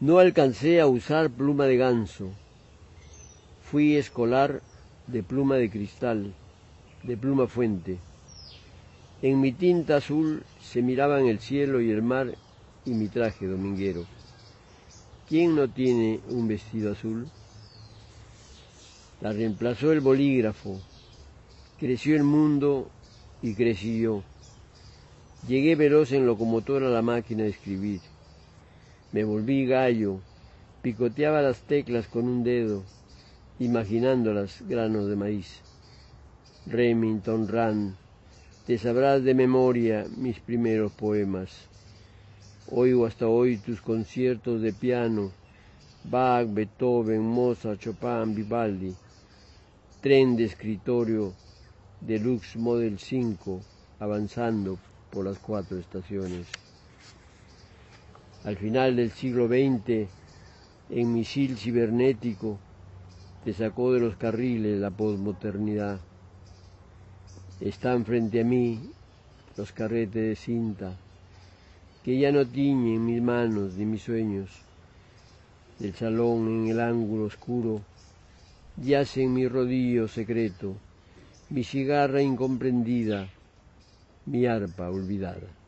No alcancé a usar pluma de ganso. Fui escolar de pluma de cristal, de pluma fuente. En mi tinta azul se miraban el cielo y el mar y mi traje dominguero. ¿Quién no tiene un vestido azul? La reemplazó el bolígrafo. Creció el mundo y crecí yo. Llegué veloz en locomotora a la máquina de escribir. Me volví gallo, picoteaba las teclas con un dedo, imaginándolas granos de maíz. Remington Rand, te sabrás de memoria mis primeros poemas. Oigo hasta hoy tus conciertos de piano, Bach, Beethoven, Mozart, Chopin, Vivaldi, tren de escritorio Deluxe Model 5 avanzando por las cuatro estaciones. Al final del siglo XX, en misil cibernético, te sacó de los carriles la posmodernidad. Están frente a mí los carretes de cinta que ya no tiñen mis manos ni mis sueños. Del salón en el ángulo oscuro yace en mi rodillo secreto, mi cigarra incomprendida, mi arpa olvidada.